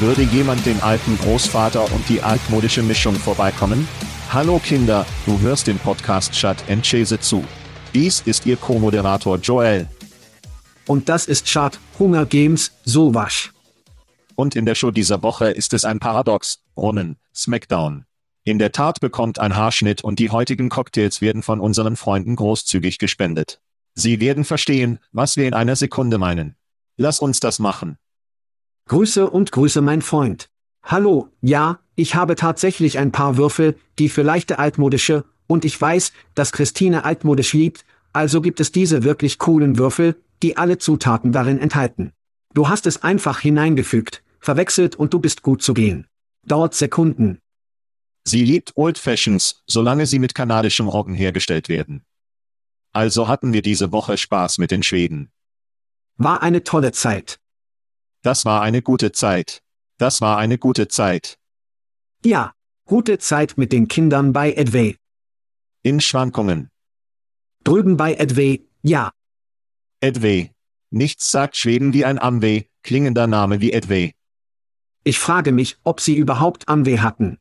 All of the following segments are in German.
Würde jemand den alten Großvater und die altmodische Mischung vorbeikommen? Hallo Kinder, du hörst den Podcast Chat and Chase zu. Dies ist Ihr Co-Moderator Joel. Und das ist Chart Hunger Games, Sowasch. Und in der Show dieser Woche ist es ein Paradox, Brunnen, Smackdown. In der Tat bekommt ein Haarschnitt und die heutigen Cocktails werden von unseren Freunden großzügig gespendet. Sie werden verstehen, was wir in einer Sekunde meinen. Lass uns das machen. Grüße und Grüße mein Freund. Hallo, ja, ich habe tatsächlich ein paar Würfel, die für leichte altmodische, und ich weiß, dass Christine altmodisch liebt, also gibt es diese wirklich coolen Würfel, die alle Zutaten darin enthalten. Du hast es einfach hineingefügt, verwechselt und du bist gut zu gehen. Dauert Sekunden. Sie liebt Old Fashions, solange sie mit kanadischem Roggen hergestellt werden. Also hatten wir diese Woche Spaß mit den Schweden. War eine tolle Zeit. Das war eine gute Zeit. Das war eine gute Zeit. Ja, gute Zeit mit den Kindern bei Edway. In Schwankungen. Drüben bei Edway, ja. Edway. Nichts sagt Schweden wie ein Amway, klingender Name wie Edway. Ich frage mich, ob sie überhaupt Amway hatten.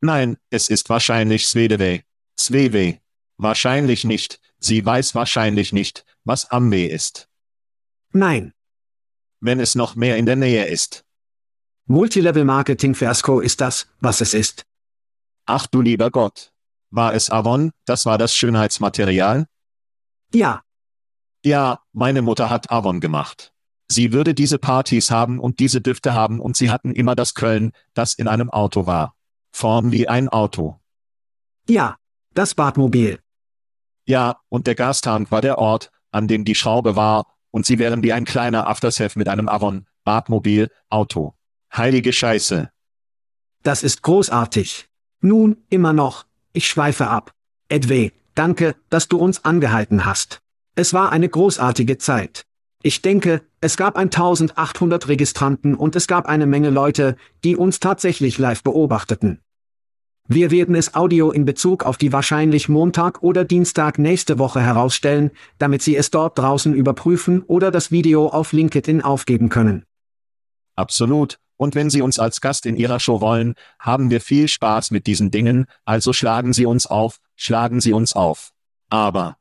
Nein, es ist wahrscheinlich Swedeway. Swedeway. Wahrscheinlich nicht, sie weiß wahrscheinlich nicht, was Amway ist. Nein. Wenn es noch mehr in der Nähe ist. Multilevel-Marketing-Fiasko ist das, was es ist. Ach du lieber Gott. War es Avon, das war das Schönheitsmaterial? Ja. Ja, meine Mutter hat Avon gemacht. Sie würde diese Partys haben und diese Düfte haben und sie hatten immer das Köln, das in einem Auto war. Form wie ein Auto. Ja. Das Badmobil. Ja, und der Gastank war der Ort, an dem die Schraube war, und sie wären wie ein kleiner Aftershave mit einem Avon, Badmobil, Auto. Heilige Scheiße. Das ist großartig. Nun, immer noch, ich schweife ab. Edway, danke, dass du uns angehalten hast. Es war eine großartige Zeit. Ich denke, es gab 1800 Registranten und es gab eine Menge Leute, die uns tatsächlich live beobachteten. Wir werden es Audio in Bezug auf die wahrscheinlich Montag oder Dienstag nächste Woche herausstellen, damit Sie es dort draußen überprüfen oder das Video auf LinkedIn aufgeben können. Absolut. Und wenn Sie uns als Gast in Ihrer Show wollen, haben wir viel Spaß mit diesen Dingen, also schlagen Sie uns auf, schlagen Sie uns auf. Aber.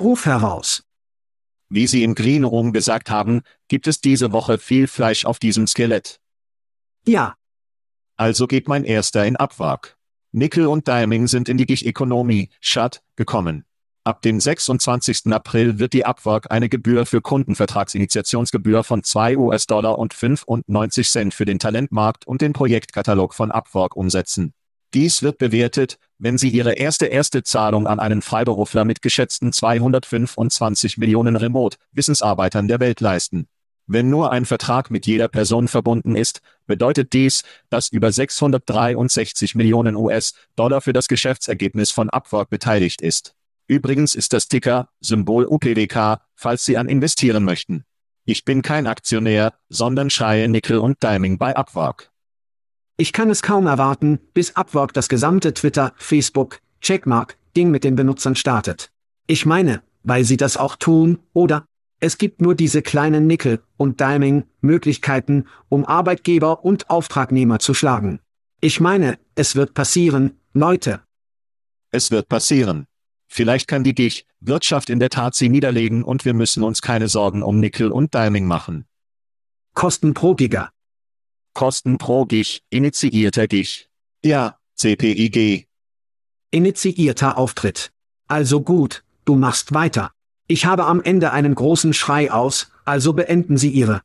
Ruf heraus. Wie Sie im Green Room gesagt haben, gibt es diese Woche viel Fleisch auf diesem Skelett. Ja. Also geht mein erster in Abwrack. Nickel und Diaming sind in die Gig-Economy, Shut, gekommen. Ab dem 26. April wird die Abwrack eine Gebühr für Kundenvertragsinitiationsgebühr von 2 US-Dollar und 95 Cent für den Talentmarkt und den Projektkatalog von Upwork umsetzen. Dies wird bewertet, wenn Sie Ihre erste erste Zahlung an einen Freiberufler mit geschätzten 225 Millionen Remote-Wissensarbeitern der Welt leisten. Wenn nur ein Vertrag mit jeder Person verbunden ist, bedeutet dies, dass über 663 Millionen US-Dollar für das Geschäftsergebnis von Upwork beteiligt ist. Übrigens ist das Ticker, Symbol UPWK, falls Sie an investieren möchten. Ich bin kein Aktionär, sondern schreie Nickel und Diming bei Upwork. Ich kann es kaum erwarten, bis Upwork das gesamte Twitter, Facebook, Checkmark, Ding mit den Benutzern startet. Ich meine, weil sie das auch tun, oder? Es gibt nur diese kleinen Nickel- und Diming-Möglichkeiten, um Arbeitgeber und Auftragnehmer zu schlagen. Ich meine, es wird passieren, Leute. Es wird passieren. Vielleicht kann die Gich Wirtschaft in der Tat sie niederlegen und wir müssen uns keine Sorgen um Nickel und Diming machen. Kosten pro Giga. Kosten pro Gich, initiierter Gich. Ja, CPIG. Initiierter Auftritt. Also gut, du machst weiter. Ich habe am Ende einen großen Schrei aus, also beenden Sie Ihre.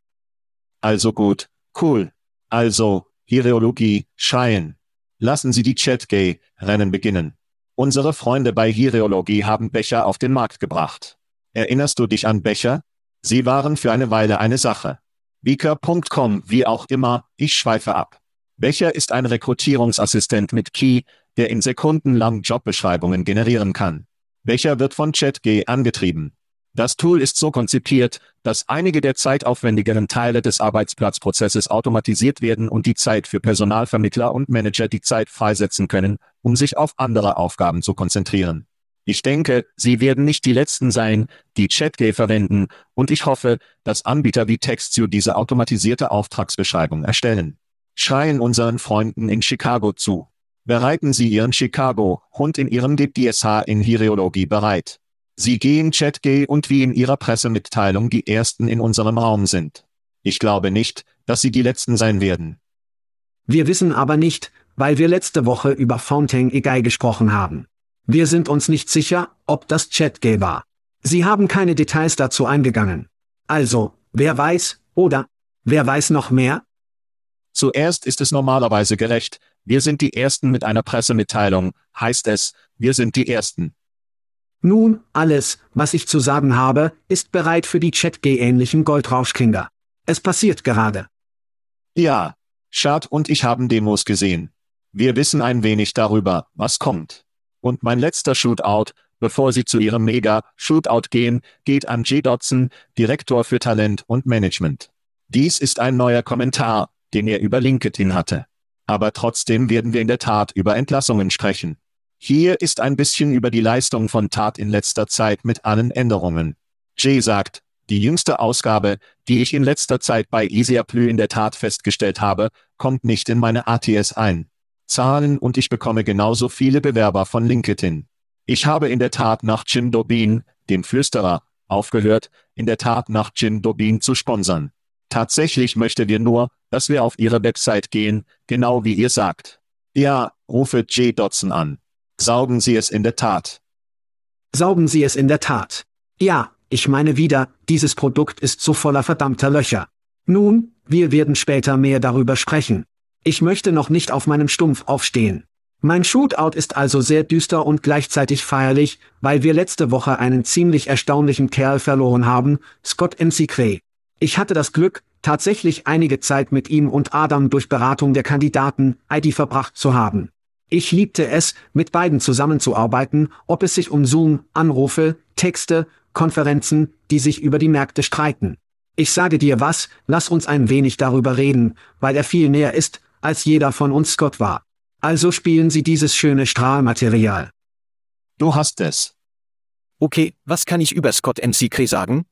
Also gut, cool. Also, Hiereologie, schreien. Lassen Sie die Chat-Gay-Rennen beginnen. Unsere Freunde bei Hiereologie haben Becher auf den Markt gebracht. Erinnerst du dich an Becher? Sie waren für eine Weile eine Sache. Beaker.com, wie auch immer, ich schweife ab. Becher ist ein Rekrutierungsassistent mit Key, der in Sekunden lang Jobbeschreibungen generieren kann. Becher wird von ChatG angetrieben. Das Tool ist so konzipiert, dass einige der zeitaufwendigeren Teile des Arbeitsplatzprozesses automatisiert werden und die Zeit für Personalvermittler und Manager die Zeit freisetzen können, um sich auf andere Aufgaben zu konzentrieren. Ich denke, Sie werden nicht die Letzten sein, die ChatG verwenden, und ich hoffe, dass Anbieter wie TextSue diese automatisierte Auftragsbeschreibung erstellen. Schreien unseren Freunden in Chicago zu. Bereiten Sie Ihren Chicago-Hund in Ihrem DPSH in Hiereologie bereit. Sie gehen ChatG und wie in Ihrer Pressemitteilung die Ersten in unserem Raum sind. Ich glaube nicht, dass Sie die Letzten sein werden. Wir wissen aber nicht, weil wir letzte Woche über Fountain AI gesprochen haben. Wir sind uns nicht sicher, ob das ChatG war. Sie haben keine Details dazu eingegangen. Also, wer weiß, oder? Wer weiß noch mehr? Zuerst ist es normalerweise gerecht, wir sind die Ersten mit einer Pressemitteilung, heißt es, wir sind die Ersten. Nun, alles, was ich zu sagen habe, ist bereit für die ChatG-ähnlichen Goldrauschkinder. Es passiert gerade. Ja, Schad und ich haben Demos gesehen. Wir wissen ein wenig darüber, was kommt. Und mein letzter Shootout, bevor Sie zu Ihrem Mega-Shootout gehen, geht an J. Dodson, Direktor für Talent und Management. Dies ist ein neuer Kommentar, den er über LinkedIn hatte. Aber trotzdem werden wir in der Tat über Entlassungen sprechen. Hier ist ein bisschen über die Leistung von Tat in letzter Zeit mit allen Änderungen. Jay sagt, die jüngste Ausgabe, die ich in letzter Zeit bei Easiaply in der Tat festgestellt habe, kommt nicht in meine ATS ein. Zahlen und ich bekomme genauso viele Bewerber von LinkedIn. Ich habe in der Tat nach Jim Dobin, dem Flüsterer, aufgehört, in der Tat nach Jim Dobin zu sponsern. Tatsächlich möchte wir nur, dass wir auf ihre Website gehen, genau wie ihr sagt. Ja, rufe Jay Dodson an. Saugen Sie es in der Tat. Saugen Sie es in der Tat. Ja, ich meine wieder, dieses Produkt ist so voller verdammter Löcher. Nun, wir werden später mehr darüber sprechen. Ich möchte noch nicht auf meinem Stumpf aufstehen. Mein Shootout ist also sehr düster und gleichzeitig feierlich, weil wir letzte Woche einen ziemlich erstaunlichen Kerl verloren haben, Scott MC Cray. Ich hatte das Glück, tatsächlich einige Zeit mit ihm und Adam durch Beratung der Kandidaten ID verbracht zu haben. Ich liebte es, mit beiden zusammenzuarbeiten, ob es sich um Zoom, Anrufe, Texte, Konferenzen, die sich über die Märkte streiten. Ich sage dir was, lass uns ein wenig darüber reden, weil er viel näher ist, als jeder von uns Scott war. Also spielen Sie dieses schöne Strahlmaterial. Du hast es. Okay, was kann ich über Scott MC Cree sagen?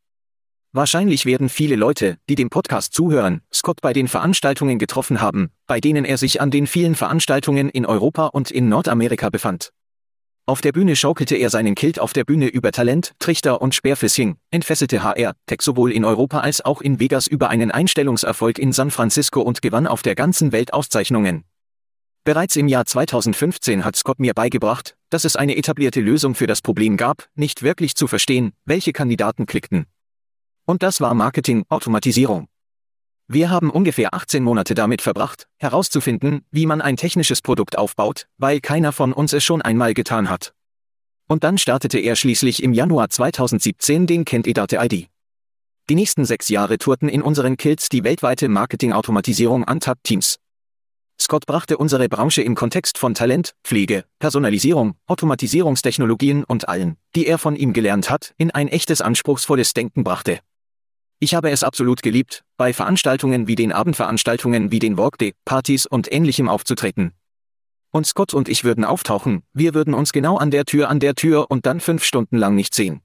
Wahrscheinlich werden viele Leute, die dem Podcast zuhören, Scott bei den Veranstaltungen getroffen haben, bei denen er sich an den vielen Veranstaltungen in Europa und in Nordamerika befand. Auf der Bühne schaukelte er seinen Kilt auf der Bühne über Talent, Trichter und Speerfishing, entfesselte HR, Tech sowohl in Europa als auch in Vegas über einen Einstellungserfolg in San Francisco und gewann auf der ganzen Welt Auszeichnungen. Bereits im Jahr 2015 hat Scott mir beigebracht, dass es eine etablierte Lösung für das Problem gab, nicht wirklich zu verstehen, welche Kandidaten klickten. Und das war Marketing-Automatisierung. Wir haben ungefähr 18 Monate damit verbracht, herauszufinden, wie man ein technisches Produkt aufbaut, weil keiner von uns es schon einmal getan hat. Und dann startete er schließlich im Januar 2017 den Candidate ID. Die nächsten sechs Jahre tourten in unseren Kills die weltweite Marketing-Automatisierung an Tab Teams. Scott brachte unsere Branche im Kontext von Talent, Pflege, Personalisierung, Automatisierungstechnologien und allen, die er von ihm gelernt hat, in ein echtes anspruchsvolles Denken brachte. Ich habe es absolut geliebt, bei Veranstaltungen wie den Abendveranstaltungen wie den Workday, Partys und ähnlichem aufzutreten. Und Scott und ich würden auftauchen, wir würden uns genau an der Tür an der Tür und dann fünf Stunden lang nicht sehen.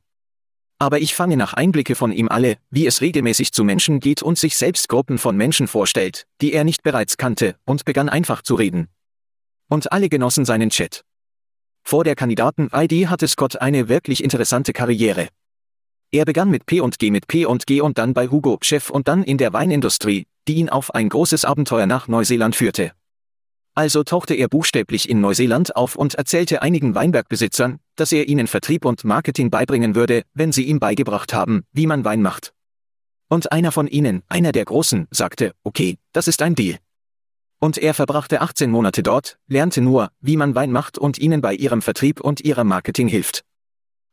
Aber ich fange nach Einblicke von ihm alle, wie es regelmäßig zu Menschen geht und sich selbst Gruppen von Menschen vorstellt, die er nicht bereits kannte, und begann einfach zu reden. Und alle genossen seinen Chat. Vor der Kandidaten-ID hatte Scott eine wirklich interessante Karriere. Er begann mit P und G mit P und G und dann bei Hugo, Chef und dann in der Weinindustrie, die ihn auf ein großes Abenteuer nach Neuseeland führte. Also tauchte er buchstäblich in Neuseeland auf und erzählte einigen Weinbergbesitzern, dass er ihnen Vertrieb und Marketing beibringen würde, wenn sie ihm beigebracht haben, wie man Wein macht. Und einer von ihnen, einer der Großen, sagte, okay, das ist ein Deal. Und er verbrachte 18 Monate dort, lernte nur, wie man Wein macht und ihnen bei ihrem Vertrieb und ihrem Marketing hilft.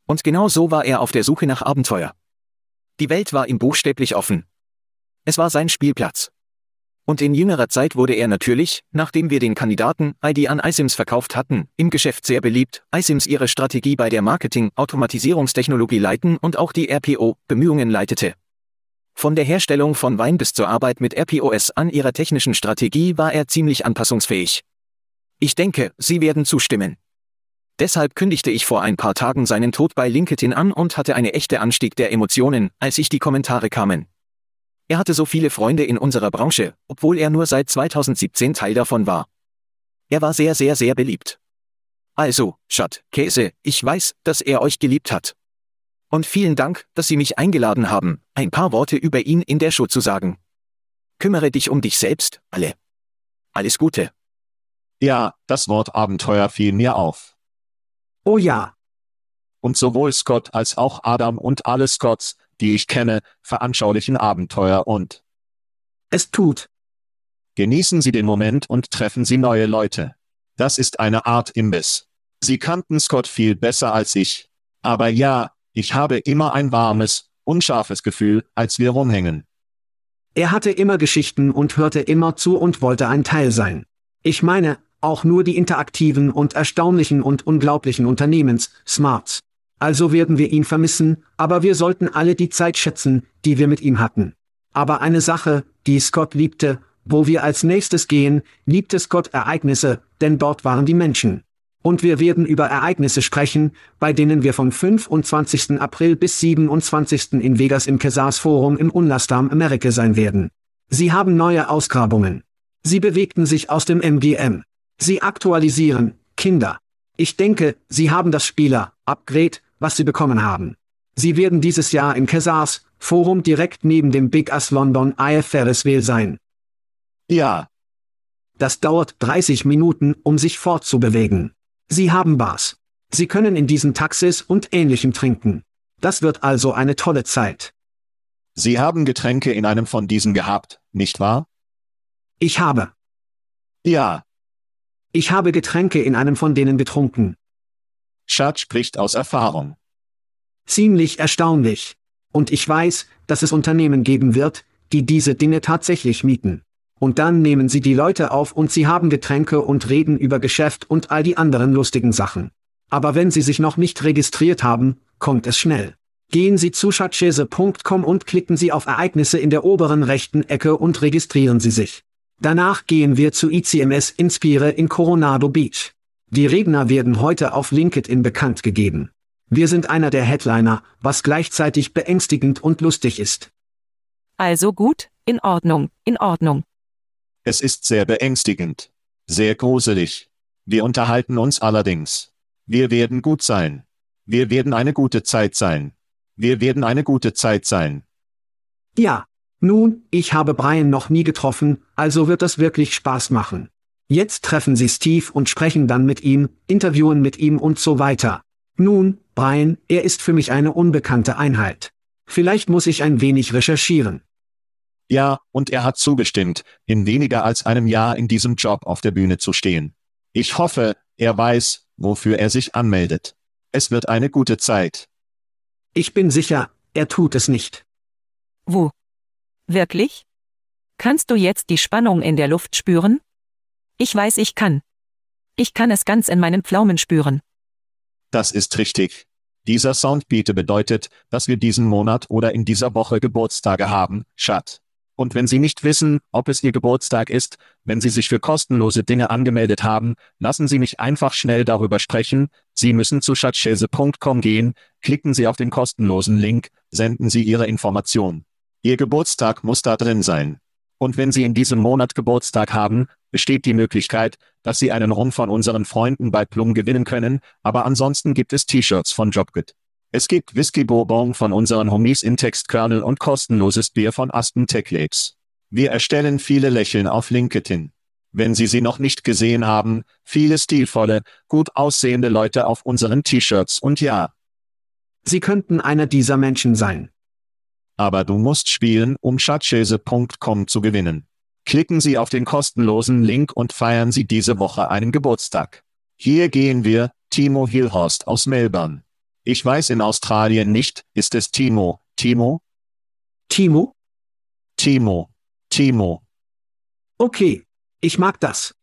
Und genau so war er auf der Suche nach Abenteuer. Die Welt war ihm buchstäblich offen. Es war sein Spielplatz. Und in jüngerer Zeit wurde er natürlich, nachdem wir den Kandidaten ID an iSims verkauft hatten, im Geschäft sehr beliebt, iSims ihre Strategie bei der Marketing-Automatisierungstechnologie leiten und auch die RPO-Bemühungen leitete. Von der Herstellung von Wein bis zur Arbeit mit RPOS an ihrer technischen Strategie war er ziemlich anpassungsfähig. Ich denke, Sie werden zustimmen. Deshalb kündigte ich vor ein paar Tagen seinen Tod bei LinkedIn an und hatte eine echte Anstieg der Emotionen, als ich die Kommentare kamen. Er hatte so viele Freunde in unserer Branche, obwohl er nur seit 2017 Teil davon war. Er war sehr, sehr, sehr beliebt. Also, Schat, Käse, ich weiß, dass er euch geliebt hat. Und vielen Dank, dass Sie mich eingeladen haben, ein paar Worte über ihn in der Show zu sagen. Kümmere dich um dich selbst, alle. Alles Gute. Ja, das Wort Abenteuer fiel mir auf. Oh ja. Und sowohl Scott als auch Adam und alle Scotts, die ich kenne, veranschaulichen Abenteuer und Es tut. genießen Sie den Moment und treffen Sie neue Leute. Das ist eine Art Imbiss. Sie kannten Scott viel besser als ich. Aber ja, ich habe immer ein warmes, unscharfes Gefühl, als wir rumhängen. Er hatte immer Geschichten und hörte immer zu und wollte ein Teil sein. Ich meine, auch nur die interaktiven und erstaunlichen und unglaublichen Unternehmens, Smarts. Also werden wir ihn vermissen, aber wir sollten alle die Zeit schätzen, die wir mit ihm hatten. Aber eine Sache, die Scott liebte, wo wir als nächstes gehen, liebte Scott Ereignisse, denn dort waren die Menschen. Und wir werden über Ereignisse sprechen, bei denen wir vom 25. April bis 27. in Vegas im Kesars Forum im Unlastam Amerika sein werden. Sie haben neue Ausgrabungen. Sie bewegten sich aus dem MGM. Sie aktualisieren, Kinder. Ich denke, Sie haben das Spieler, Upgrade, was Sie bekommen haben. Sie werden dieses Jahr im Kesars Forum direkt neben dem Big Ass London IF Ferris Wheel sein. Ja, Das dauert 30 Minuten, um sich fortzubewegen. Sie haben Bars. Sie können in diesen Taxis und ähnlichem trinken. Das wird also eine tolle Zeit. Sie haben Getränke in einem von diesen gehabt, nicht wahr? Ich habe. Ja, Ich habe Getränke in einem von denen getrunken. Chad spricht aus Erfahrung. Ziemlich erstaunlich. Und ich weiß, dass es Unternehmen geben wird, die diese Dinge tatsächlich mieten. Und dann nehmen sie die Leute auf und sie haben Getränke und reden über Geschäft und all die anderen lustigen Sachen. Aber wenn sie sich noch nicht registriert haben, kommt es schnell. Gehen Sie zu schatzschese.com und klicken Sie auf Ereignisse in der oberen rechten Ecke und registrieren Sie sich. Danach gehen wir zu ICMS Inspire in Coronado Beach. Die Redner werden heute auf LinkedIn bekannt gegeben. Wir sind einer der Headliner, was gleichzeitig beängstigend und lustig ist. Also gut, in Ordnung, in Ordnung. Es ist sehr beängstigend. Sehr gruselig. Wir unterhalten uns allerdings. Wir werden gut sein. Wir werden eine gute Zeit sein. Wir werden eine gute Zeit sein. Ja. Nun, ich habe Brian noch nie getroffen, also wird das wirklich Spaß machen. Jetzt treffen Sie Steve und sprechen dann mit ihm, interviewen mit ihm und so weiter. Nun, Brian, er ist für mich eine unbekannte Einheit. Vielleicht muss ich ein wenig recherchieren. Ja, und er hat zugestimmt, in weniger als einem Jahr in diesem Job auf der Bühne zu stehen. Ich hoffe, er weiß, wofür er sich anmeldet. Es wird eine gute Zeit. Ich bin sicher, er tut es nicht. Wo? Wirklich? Kannst du jetzt die Spannung in der Luft spüren? Ich weiß, ich kann. Ich kann es ganz in meinen Pflaumen spüren. Das ist richtig. Dieser Soundbeat bedeutet, dass wir diesen Monat oder in dieser Woche Geburtstage haben, Schat. Und wenn Sie nicht wissen, ob es Ihr Geburtstag ist, wenn Sie sich für kostenlose Dinge angemeldet haben, lassen Sie mich einfach schnell darüber sprechen. Sie müssen zu schatzschäse.com gehen, klicken Sie auf den kostenlosen Link, senden Sie Ihre Information. Ihr Geburtstag muss da drin sein. Und wenn Sie in diesem Monat Geburtstag haben, besteht die Möglichkeit, dass Sie einen Rum von unseren Freunden bei Plum gewinnen können, aber ansonsten gibt es T-Shirts von Jobgood. Es gibt Whisky Bourbon von unseren Homies in Textkernel und kostenloses Bier von Aston Tech Labs. Wir erstellen viele Lächeln auf LinkedIn. Wenn Sie sie noch nicht gesehen haben, viele stilvolle, gut aussehende Leute auf unseren T-Shirts und ja. Sie könnten einer dieser Menschen sein. Aber du musst spielen, um schatzschäse.com zu gewinnen. Klicken Sie auf den kostenlosen Link und feiern Sie diese Woche einen Geburtstag. Hier gehen wir, Timo Hillhorst aus Melbourne. Ich weiß in Australien nicht, ist es Timo, Timo? Timo? Timo, Timo. Okay. Ich mag das.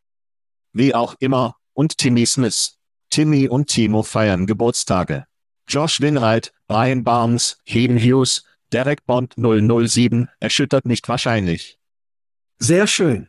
Wie auch immer, und Timmy Smith. Timmy und Timo feiern Geburtstage. Josh Winwright, Brian Barnes, Hayden Hughes, Derek Bond 007, erschüttert nicht wahrscheinlich. Sehr schön.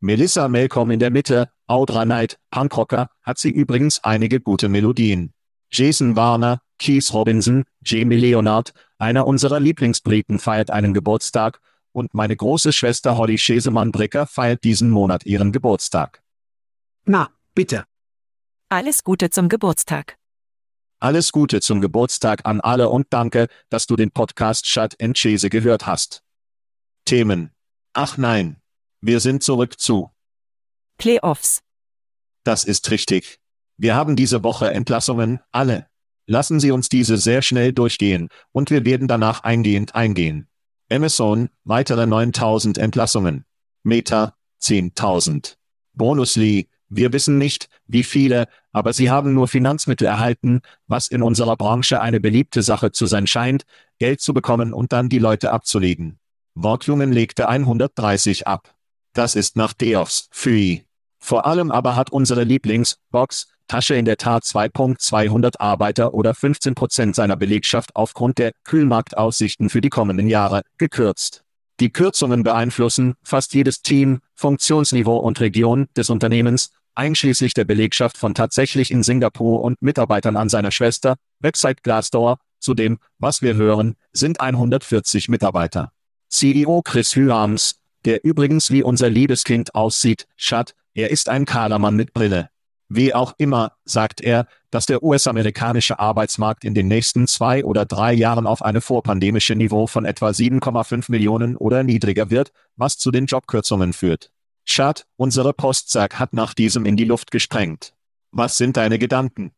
Melissa Malcolm in der Mitte, Audra Knight, Punkrocker, hat sie übrigens einige gute Melodien. Jason Warner, Keith Robinson, Jamie Leonard, einer unserer Lieblingsbriten feiert einen Geburtstag, und meine große Schwester Holly Schesemann-Bricker feiert diesen Monat ihren Geburtstag. Na, bitte. Alles Gute zum Geburtstag. Alles Gute zum Geburtstag an alle und danke, dass du den Podcast Shut and Chase gehört hast. Themen. Ach nein. Wir sind zurück zu. Playoffs. Das ist richtig. Wir haben diese Woche Entlassungen, alle. Lassen Sie uns diese sehr schnell durchgehen, und wir werden danach eingehend eingehen. Amazon, weitere 9000 Entlassungen. Meta, 10.000. Bonusly, wir wissen nicht, wie viele, aber sie haben nur Finanzmittel erhalten, was in unserer Branche eine beliebte Sache zu sein scheint, Geld zu bekommen und dann die Leute abzulegen. Wortjungen legte 130 ab. Das ist nach Deoffs, Pfui. Vor allem aber hat unsere Lieblingsbox, Tasche in der Tat 2.200 Arbeiter oder 15 Prozent seiner Belegschaft aufgrund der Kühlmarktaussichten für die kommenden Jahre gekürzt. Die Kürzungen beeinflussen fast jedes Team, Funktionsniveau und Region des Unternehmens, einschließlich der Belegschaft von tatsächlich in Singapur und Mitarbeitern an seiner Schwester, Website Glassdoor. Zudem, was wir hören, sind 140 Mitarbeiter. CEO Chris Hyams, der übrigens wie unser Liebeskind aussieht, Schat, er ist ein Kadermann mit Brille. Wie auch immer, sagt er, dass der US-amerikanische Arbeitsmarkt in den nächsten zwei oder drei Jahren auf eine vorpandemische Niveau von etwa 7,5 Millionen oder niedriger wird, was zu den Jobkürzungen führt. Schad, unsere Postsack hat nach diesem in die Luft gesprengt. Was sind deine Gedanken?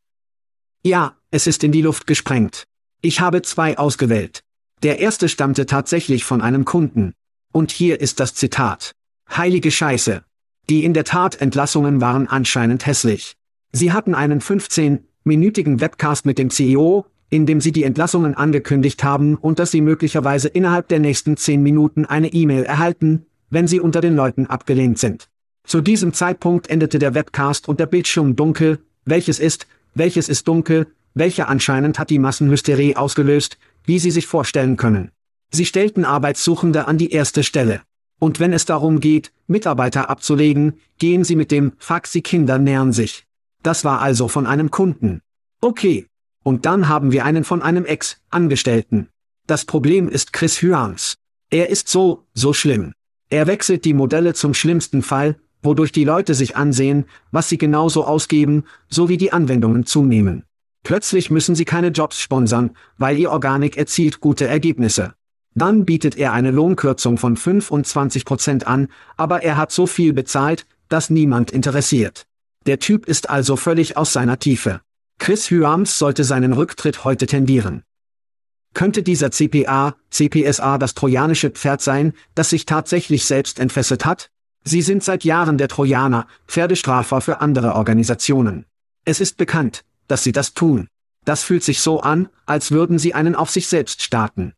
Ja, es ist in die Luft gesprengt. Ich habe zwei ausgewählt. Der erste stammte tatsächlich von einem Kunden. Und hier ist das Zitat. Heilige Scheiße, die in der Tat Entlassungen waren anscheinend hässlich. Sie hatten einen 15-minütigen Webcast mit dem CEO, in dem sie die Entlassungen angekündigt haben und dass sie möglicherweise innerhalb der nächsten 10 Minuten eine E-Mail erhalten, wenn sie unter den Leuten abgelehnt sind. Zu diesem Zeitpunkt endete der Webcast und der Bildschirm dunkel, welches ist, welches ist dunkel, welcher anscheinend hat die Massenhysterie ausgelöst, wie Sie sich vorstellen können. Sie stellten Arbeitssuchende an die erste Stelle. Und wenn es darum geht, Mitarbeiter abzulegen, gehen Sie mit dem Faxi Kinder nähern sich. Das war also von einem Kunden. Okay. Und dann haben wir einen von einem Ex-Angestellten. Das Problem ist Chris Hyams. Er ist so, so schlimm. Er wechselt die Modelle zum schlimmsten Fall, wodurch die Leute sich ansehen, was sie genauso ausgeben, sowie die Anwendungen zunehmen. Plötzlich müssen sie keine Jobs sponsern, weil ihr Organik erzielt gute Ergebnisse. Dann bietet er eine Lohnkürzung von 25 Prozent an, aber er hat so viel bezahlt, das niemand interessiert. Der Typ ist also völlig aus seiner Tiefe. Chris Hyams sollte seinen Rücktritt heute tendieren. Könnte dieser CPA, CPSA das trojanische Pferd sein, das sich tatsächlich selbst entfesselt hat? Sie sind seit Jahren der Trojaner, Pferdestrafer für andere Organisationen. Es ist bekannt, dass sie das tun. Das fühlt sich so an, als würden sie einen auf sich selbst starten.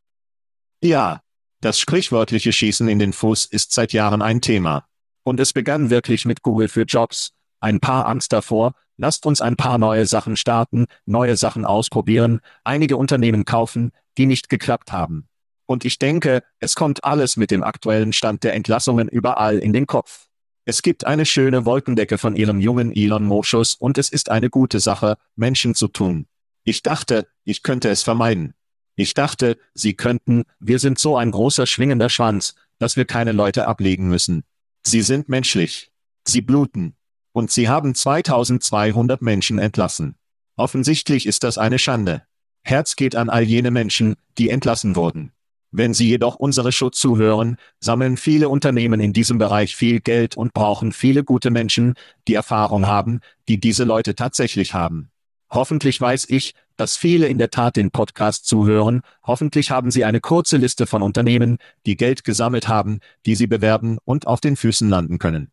Ja, das sprichwörtliche Schießen in den Fuß ist seit Jahren ein Thema. Und es begann wirklich mit Google für Jobs. Ein paar Angst davor, lasst uns ein paar neue Sachen starten, neue Sachen ausprobieren, einige Unternehmen kaufen, die nicht geklappt haben. Und ich denke, es kommt alles mit dem aktuellen Stand der Entlassungen überall in den Kopf. Es gibt eine schöne Wolkendecke von ihrem jungen Elon Moschus und es ist eine gute Sache, Menschen zu tun. Ich dachte, ich könnte es vermeiden. Ich dachte, sie könnten, wir sind so ein großer schwingender Schwanz, dass wir keine Leute ablegen müssen. Sie sind menschlich. Sie bluten. Und sie haben 2200 Menschen entlassen. Offensichtlich ist das eine Schande. Herz geht an all jene Menschen, die entlassen wurden. Wenn Sie jedoch unsere Show zuhören, sammeln viele Unternehmen in diesem Bereich viel Geld und brauchen viele gute Menschen, die Erfahrung haben, die diese Leute tatsächlich haben. Hoffentlich weiß ich, dass viele in der Tat den Podcast zuhören, hoffentlich haben Sie eine kurze Liste von Unternehmen, die Geld gesammelt haben, die Sie bewerben und auf den Füßen landen können.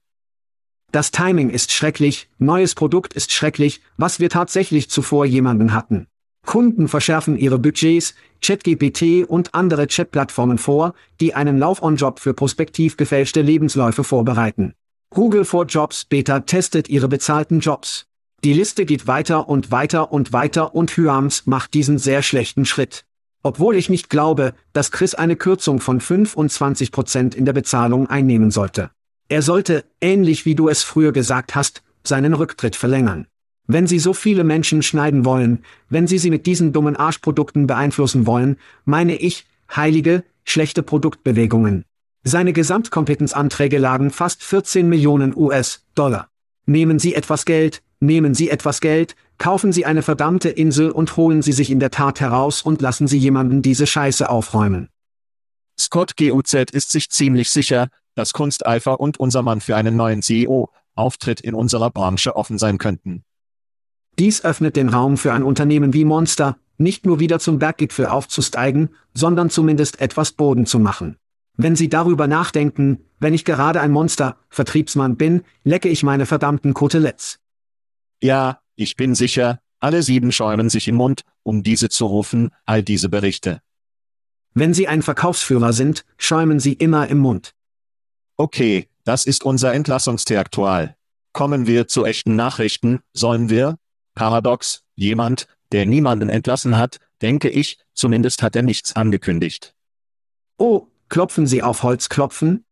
Das Timing ist schrecklich, neues Produkt ist schrecklich, was wir tatsächlich zuvor jemanden hatten. Kunden verschärfen ihre Budgets, ChatGPT und andere Chatplattformen vor, die einen Lauf-on-Job für prospektiv gefälschte Lebensläufe vorbereiten. Google for Jobs Beta testet ihre bezahlten Jobs. Die Liste geht weiter und weiter und weiter und Hyams macht diesen sehr schlechten Schritt. Obwohl ich nicht glaube, dass Chris eine Kürzung von 25% in der Bezahlung einnehmen sollte. Er sollte, ähnlich wie du es früher gesagt hast, seinen Rücktritt verlängern. Wenn Sie so viele Menschen schneiden wollen, wenn Sie sie mit diesen dummen Arschprodukten beeinflussen wollen, meine ich, heilige, schlechte Produktbewegungen. Seine Gesamtkompetenzanträge lagen fast 14 Millionen US-Dollar. Nehmen Sie etwas Geld, nehmen Sie etwas Geld, kaufen Sie eine verdammte Insel und holen Sie sich in der Tat heraus und lassen Sie jemanden diese Scheiße aufräumen. Scott GUZ ist sich ziemlich sicher, dass Kunsteifer und unser Mann für einen neuen CEO-Auftritt in unserer Branche offen sein könnten. Dies öffnet den Raum für ein Unternehmen wie Monster, nicht nur wieder zum Berggipfel aufzusteigen, sondern zumindest etwas Boden zu machen. Wenn Sie darüber nachdenken, wenn ich gerade ein Monster, Vertriebsmann bin, lecke ich meine verdammten Koteletts. Ja, ich bin sicher, alle sieben schäumen sich im Mund, um diese zu rufen, all diese Berichte. Wenn Sie ein Verkaufsführer sind, schäumen Sie immer im Mund. Okay, das ist unser Entlassungstheaktual. Kommen wir zu echten Nachrichten, sollen wir? Paradox, jemand, der niemanden entlassen hat, denke ich, zumindest hat er nichts angekündigt. Oh, klopfen Sie auf Holz klopfen?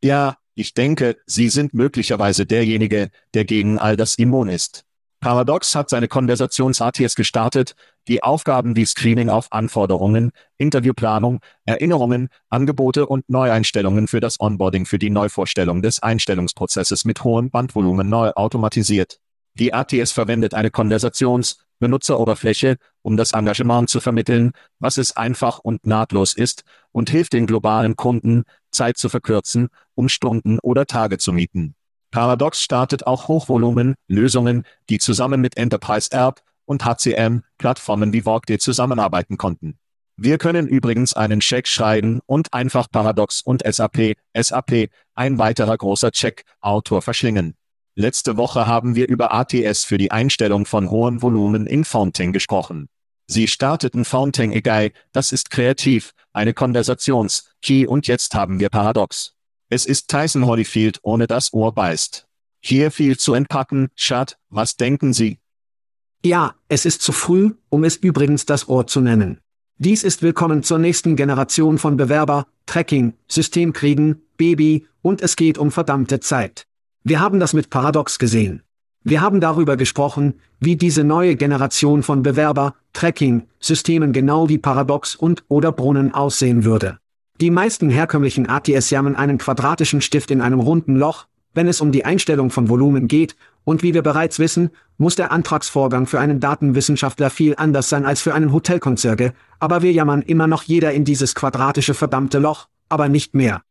Ja, ich denke, Sie sind möglicherweise derjenige, der gegen all das immun ist. Paradox hat seine Konversations-ATS gestartet, die Aufgaben wie Screening auf Anforderungen, Interviewplanung, Erinnerungen, Angebote und Neueinstellungen für das Onboarding für die Neuvorstellung des Einstellungsprozesses mit hohem Bandvolumen neu automatisiert. Die ATS verwendet eine Konversations- Benutzeroberfläche, um das Engagement zu vermitteln, was es einfach und nahtlos ist, und hilft den globalen Kunden, Zeit zu verkürzen, um Stunden oder Tage zu mieten. Paradox startet auch Hochvolumen-Lösungen, die zusammen mit Enterprise App und HCM-Plattformen wie Workday zusammenarbeiten konnten. Wir können übrigens einen Check schreiben und einfach Paradox und SAP, SAP, ein weiterer großer Check-Autor verschlingen. Letzte Woche haben wir über ATS für die Einstellung von hohem Volumen in Fountain gesprochen. Sie starteten Fountain AI, das ist kreativ, eine Konversations-Key und jetzt haben wir Paradox. Es ist Tyson Holyfield ohne das Ohr beißt. Hier viel zu entpacken, Schad, was denken Sie? Ja, es ist zu früh, um es übrigens das Ohr zu nennen. Dies ist willkommen zur nächsten Generation von Bewerber, Tracking, Systemkriegen, Baby, und es geht um verdammte Zeit. Wir haben das mit Paradox gesehen. Wir haben darüber gesprochen, wie diese neue Generation von Bewerber, Tracking, Systemen genau wie Paradox und oder Brunnen aussehen würde. Die meisten herkömmlichen ATS jammen einen quadratischen Stift in einem runden Loch, wenn es um die Einstellung von Volumen geht, und wie wir bereits wissen, muss der Antragsvorgang für einen Datenwissenschaftler viel anders sein als für einen Hotelkonzerge, aber wir jammern immer noch jeder in dieses quadratische verdammte Loch, aber nicht mehr.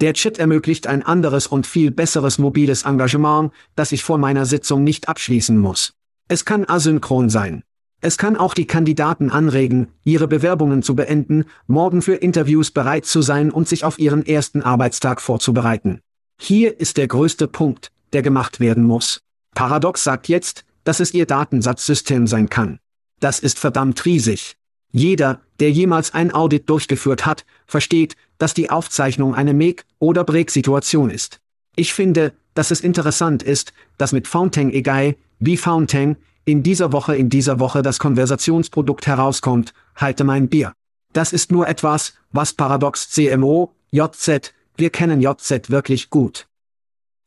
Der Chat ermöglicht ein anderes und viel besseres mobiles Engagement, das ich vor meiner Sitzung nicht abschließen muss. Es kann asynchron sein. Es kann auch die Kandidaten anregen, ihre Bewerbungen zu beenden, morgen für Interviews bereit zu sein und sich auf ihren ersten Arbeitstag vorzubereiten. Hier ist der größte Punkt, der gemacht werden muss. Paradox sagt jetzt, dass es ihr Datensatzsystem sein kann. Das ist verdammt riesig. Jeder, der jemals ein Audit durchgeführt hat, versteht, dass die Aufzeichnung eine Make- oder Break-Situation ist. Ich finde, dass es interessant ist, dass mit Fountain Egai, wie Fountain, in dieser Woche in dieser Woche das Konversationsprodukt herauskommt, halte mein Bier. Das ist nur etwas, was Paradox CMO, JZ, wir kennen JZ wirklich gut.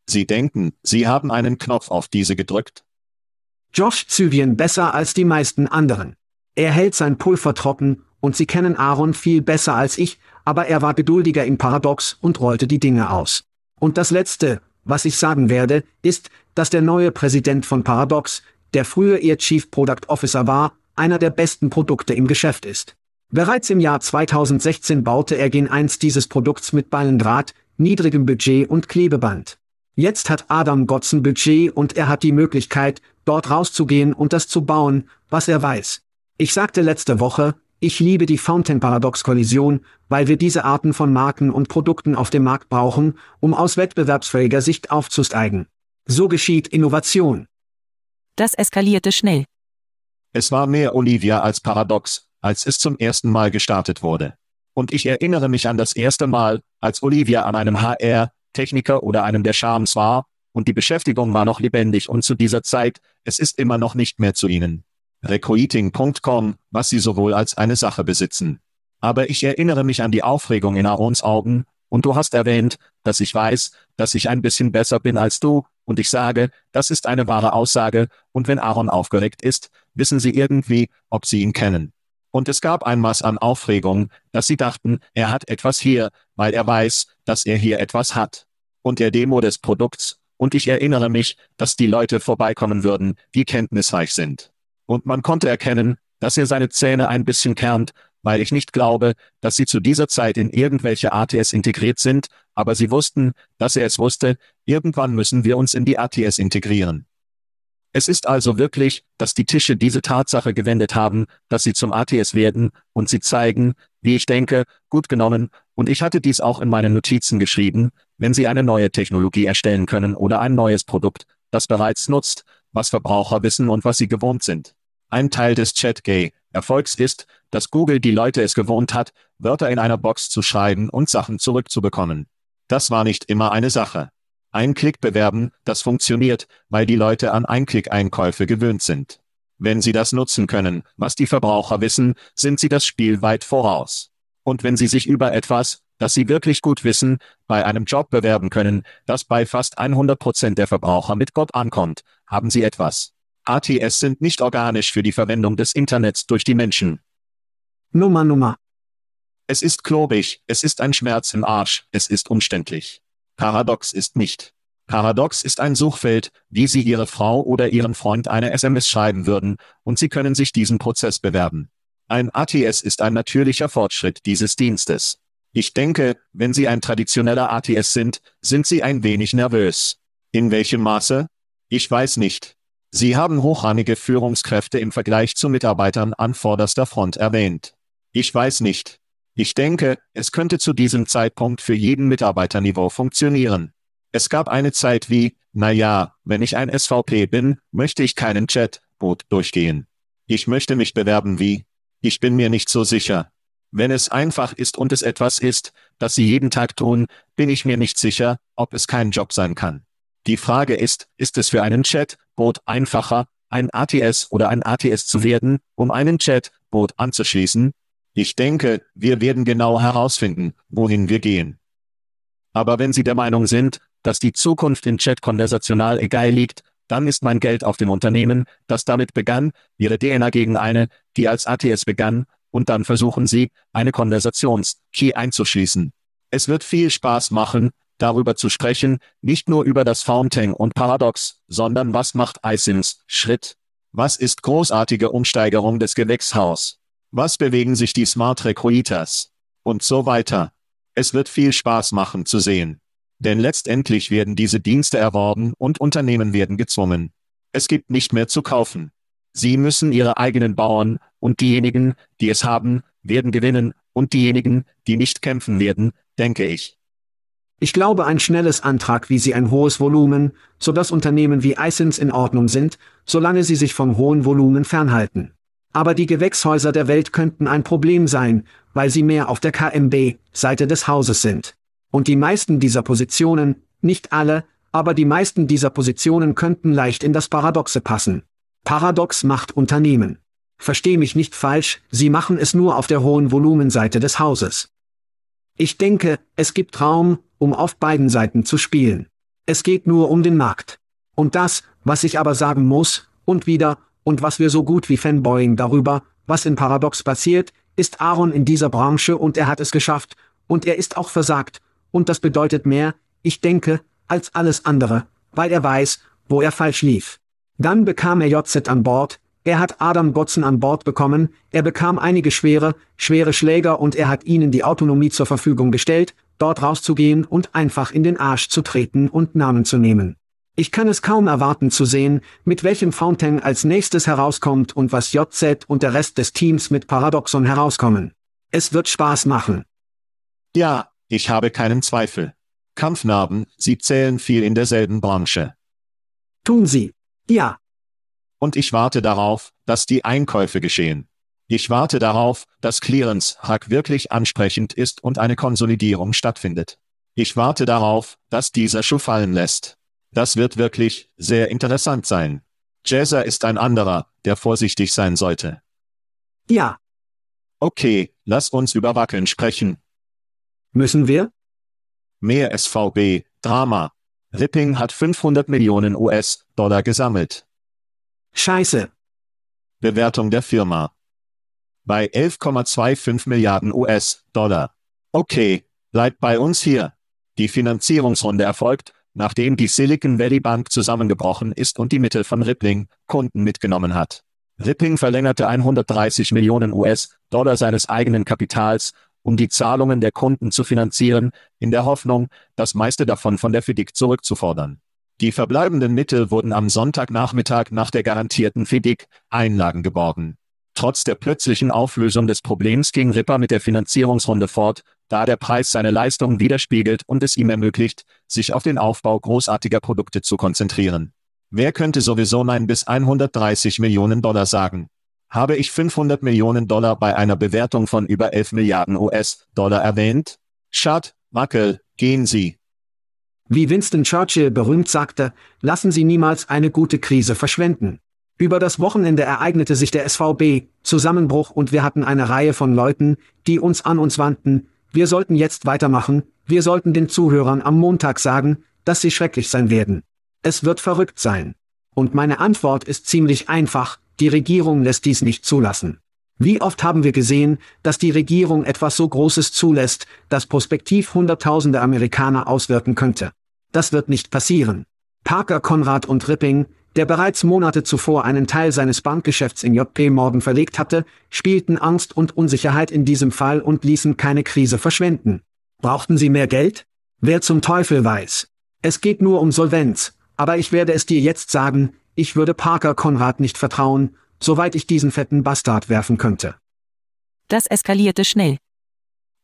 Sie denken, Sie haben einen Knopf auf diese gedrückt? Josh Zyvien besser als die meisten anderen. Er hält sein Pulver trocken, und Sie kennen Aaron viel besser als ich, aber er war geduldiger im Paradox und rollte die Dinge aus. Und das Letzte, was ich sagen werde, ist, dass der neue Präsident von Paradox, der früher ihr Chief Product Officer war, einer der besten Produkte im Geschäft ist. Bereits im Jahr 2016 baute er Gen 1 dieses Produkts mit Ballendraht, niedrigem Budget und Klebeband. Jetzt hat Adam Gotzen Budget und er hat die Möglichkeit, dort rauszugehen und das zu bauen, was er weiß. Ich sagte letzte Woche, ich liebe die Fountain-Paradox-Kollision, weil wir diese Arten von Marken und Produkten auf dem Markt brauchen, um aus wettbewerbsfähiger Sicht aufzusteigen. So geschieht Innovation. Das eskalierte schnell. Es war mehr Olivia als Paradox, als es zum ersten Mal gestartet wurde. Und ich erinnere mich an das erste Mal, als Olivia an einem HR-Techniker oder einem der Charms war, und die Beschäftigung war noch lebendig und zu dieser Zeit, es ist immer noch nicht mehr zu ihnen. Recruiting.com, was sie sowohl als eine Sache besitzen. Aber ich erinnere mich an die Aufregung in Aarons Augen, und du hast erwähnt, dass ich weiß, dass ich ein bisschen besser bin als du, und ich sage, das ist eine wahre Aussage, und wenn Aaron aufgeregt ist, wissen sie irgendwie, ob sie ihn kennen. Und es gab ein Maß an Aufregung, dass sie dachten, er hat etwas hier, weil er weiß, dass er hier etwas hat. Und der Demo des Produkts, und ich erinnere mich, dass die Leute vorbeikommen würden, die kenntnisreich sind. Und man konnte erkennen, dass er seine Zähne ein bisschen kernt, weil ich nicht glaube, dass sie zu dieser Zeit in irgendwelche ATS integriert sind, aber sie wussten, dass er es wusste, irgendwann müssen wir uns in die ATS integrieren. Es ist also wirklich, dass die Tische diese Tatsache gewendet haben, dass sie zum ATS werden, und sie zeigen, wie ich denke, gut genommen, und ich hatte dies auch in meinen Notizen geschrieben, wenn sie eine neue Technologie erstellen können oder ein neues Produkt, das bereits nutzt, was Verbraucher wissen und was sie gewohnt sind. Ein Teil des Chat-Gay-Erfolgs ist, dass Google die Leute es gewohnt hat, Wörter in einer Box zu schreiben und Sachen zurückzubekommen. Das war nicht immer eine Sache. Ein-Klick bewerben, das funktioniert, weil die Leute an Ein-Klick-Einkäufe gewöhnt sind. Wenn sie das nutzen können, was die Verbraucher wissen, sind sie das Spiel weit voraus. Und wenn sie sich über etwas, das sie wirklich gut wissen, bei einem Job bewerben können, das bei fast 100 Prozent der Verbraucher mit Gott ankommt, haben sie etwas. ATS sind nicht organisch für die Verwendung des Internets durch die Menschen. Nummer Nummer. Es ist klobig, es ist ein Schmerz im Arsch, es ist umständlich. Paradox ist nicht. Paradox ist ein Suchfeld, wie Sie Ihre Frau oder Ihren Freund eine SMS schreiben würden, und Sie können sich diesen Prozess bewerben. Ein ATS ist ein natürlicher Fortschritt dieses Dienstes. Ich denke, wenn Sie ein traditioneller ATS sind, sind Sie ein wenig nervös. In welchem Maße? Ich weiß nicht. Sie haben hochrangige Führungskräfte im Vergleich zu Mitarbeitern an vorderster Front erwähnt. Ich weiß nicht. Ich denke, es könnte zu diesem Zeitpunkt für jeden Mitarbeiterniveau funktionieren. Es gab eine Zeit wie, na ja, wenn ich ein SVP bin, möchte ich keinen Chat-Boot durchgehen. Ich möchte mich bewerben wie, ich bin mir nicht so sicher. Wenn es einfach ist und es etwas ist, das Sie jeden Tag tun, bin ich mir nicht sicher, ob es kein Job sein kann. Die Frage ist, ist es für einen Chat-Bot einfacher, ein ATS oder ein ATS zu werden, um einen Chat-Bot anzuschließen? Ich denke, wir werden genau herausfinden, wohin wir gehen. Aber wenn Sie der Meinung sind, dass die Zukunft in Chat konversational egal liegt, dann ist mein Geld auf dem Unternehmen, das damit begann, ihre DNA gegen eine, die als ATS begann, und dann versuchen Sie, eine Konversations-Key einzuschließen. Es wird viel Spaß machen, darüber zu sprechen, nicht nur über das Fountain und Paradox, sondern was macht iSIMS Schritt? Was ist großartige Umsteigerung des Gewächshaus? Was bewegen sich die Smart Recruiters? Und so weiter. Es wird viel Spaß machen zu sehen. Denn letztendlich werden diese Dienste erworben und Unternehmen werden gezwungen. Es gibt nicht mehr zu kaufen. Sie müssen ihre eigenen bauen, und diejenigen, die es haben, werden gewinnen, und diejenigen, die nicht kämpfen werden, denke ich. Ich glaube ein schnelles Antrag wie sie ein hohes Volumen, so dass Unternehmen wie Eisens in Ordnung sind, solange sie sich vom hohen Volumen fernhalten. Aber die Gewächshäuser der Welt könnten ein Problem sein, weil sie mehr auf der KMB-Seite des Hauses sind. Und die meisten dieser Positionen, nicht alle, aber die meisten dieser Positionen könnten leicht in das Paradoxe passen. Paradox macht Unternehmen. Versteh mich nicht falsch, sie machen es nur auf der hohen Volumenseite des Hauses. Ich denke, es gibt Raum, um auf beiden Seiten zu spielen. Es geht nur um den Markt. Und das, was ich aber sagen muss, und wieder, und was wir so gut wie Fanboying darüber, was in Paradox passiert, ist Aaron in dieser Branche und er hat es geschafft, und er ist auch versagt, und das bedeutet mehr, ich denke, als alles andere, weil er weiß, wo er falsch lief. Dann bekam er JZ an Bord, er hat Adam Gotzen an Bord bekommen, er bekam einige schwere, schwere Schläger und er hat ihnen die Autonomie zur Verfügung gestellt, dort rauszugehen und einfach in den Arsch zu treten und Namen zu nehmen. Ich kann es kaum erwarten zu sehen, mit welchem Fountain als nächstes herauskommt und was JZ und der Rest des Teams mit Paradoxon herauskommen. Es wird Spaß machen. Ja, ich habe keinen Zweifel. Kampfnarben, sie zählen viel in derselben Branche. Tun sie. Ja. Und ich warte darauf, dass die Einkäufe geschehen. Ich warte darauf, dass Clearance Hack wirklich ansprechend ist und eine Konsolidierung stattfindet. Ich warte darauf, dass dieser Schuh fallen lässt. Das wird wirklich sehr interessant sein. Jazzer ist ein anderer, der vorsichtig sein sollte. Ja. Okay, lass uns über Wackeln sprechen. Müssen wir? Mehr SVB, Drama. Ripping hat 500 Millionen US-Dollar gesammelt. Scheiße. Bewertung der Firma bei 11,25 Milliarden US-Dollar. Okay, bleibt bei uns hier. Die Finanzierungsrunde erfolgt, nachdem die Silicon Valley Bank zusammengebrochen ist und die Mittel von Rippling Kunden mitgenommen hat. Rippling verlängerte 130 Millionen US-Dollar seines eigenen Kapitals, um die Zahlungen der Kunden zu finanzieren, in der Hoffnung, das meiste davon von der FIDIC zurückzufordern. Die verbleibenden Mittel wurden am Sonntagnachmittag nach der garantierten FIDIC Einlagen geborgen. Trotz der plötzlichen Auflösung des Problems ging Ripper mit der Finanzierungsrunde fort, da der Preis seine Leistungen widerspiegelt und es ihm ermöglicht, sich auf den Aufbau großartiger Produkte zu konzentrieren. Wer könnte sowieso Nein bis 130 Millionen Dollar sagen? Habe ich 500 Millionen Dollar bei einer Bewertung von über 11 Milliarden US-Dollar erwähnt? Schad, Wackel, gehen Sie. Wie Winston Churchill berühmt sagte, lassen Sie niemals eine gute Krise verschwenden. Über das Wochenende ereignete sich der SVB, Zusammenbruch und wir hatten eine Reihe von Leuten, die uns an uns wandten, wir sollten jetzt weitermachen, wir sollten den Zuhörern am Montag sagen, dass sie schrecklich sein werden. Es wird verrückt sein. Und meine Antwort ist ziemlich einfach, die Regierung lässt dies nicht zulassen. Wie oft haben wir gesehen, dass die Regierung etwas so Großes zulässt, das prospektiv Hunderttausende Amerikaner auswirken könnte. Das wird nicht passieren. Parker Konrad und Ripping, der bereits Monate zuvor einen Teil seines Bankgeschäfts in JP Morgan verlegt hatte, spielten Angst und Unsicherheit in diesem Fall und ließen keine Krise verschwenden. Brauchten sie mehr Geld? Wer zum Teufel weiß. Es geht nur um Solvenz, aber ich werde es dir jetzt sagen, ich würde Parker Konrad nicht vertrauen, soweit ich diesen fetten Bastard werfen könnte. Das eskalierte schnell.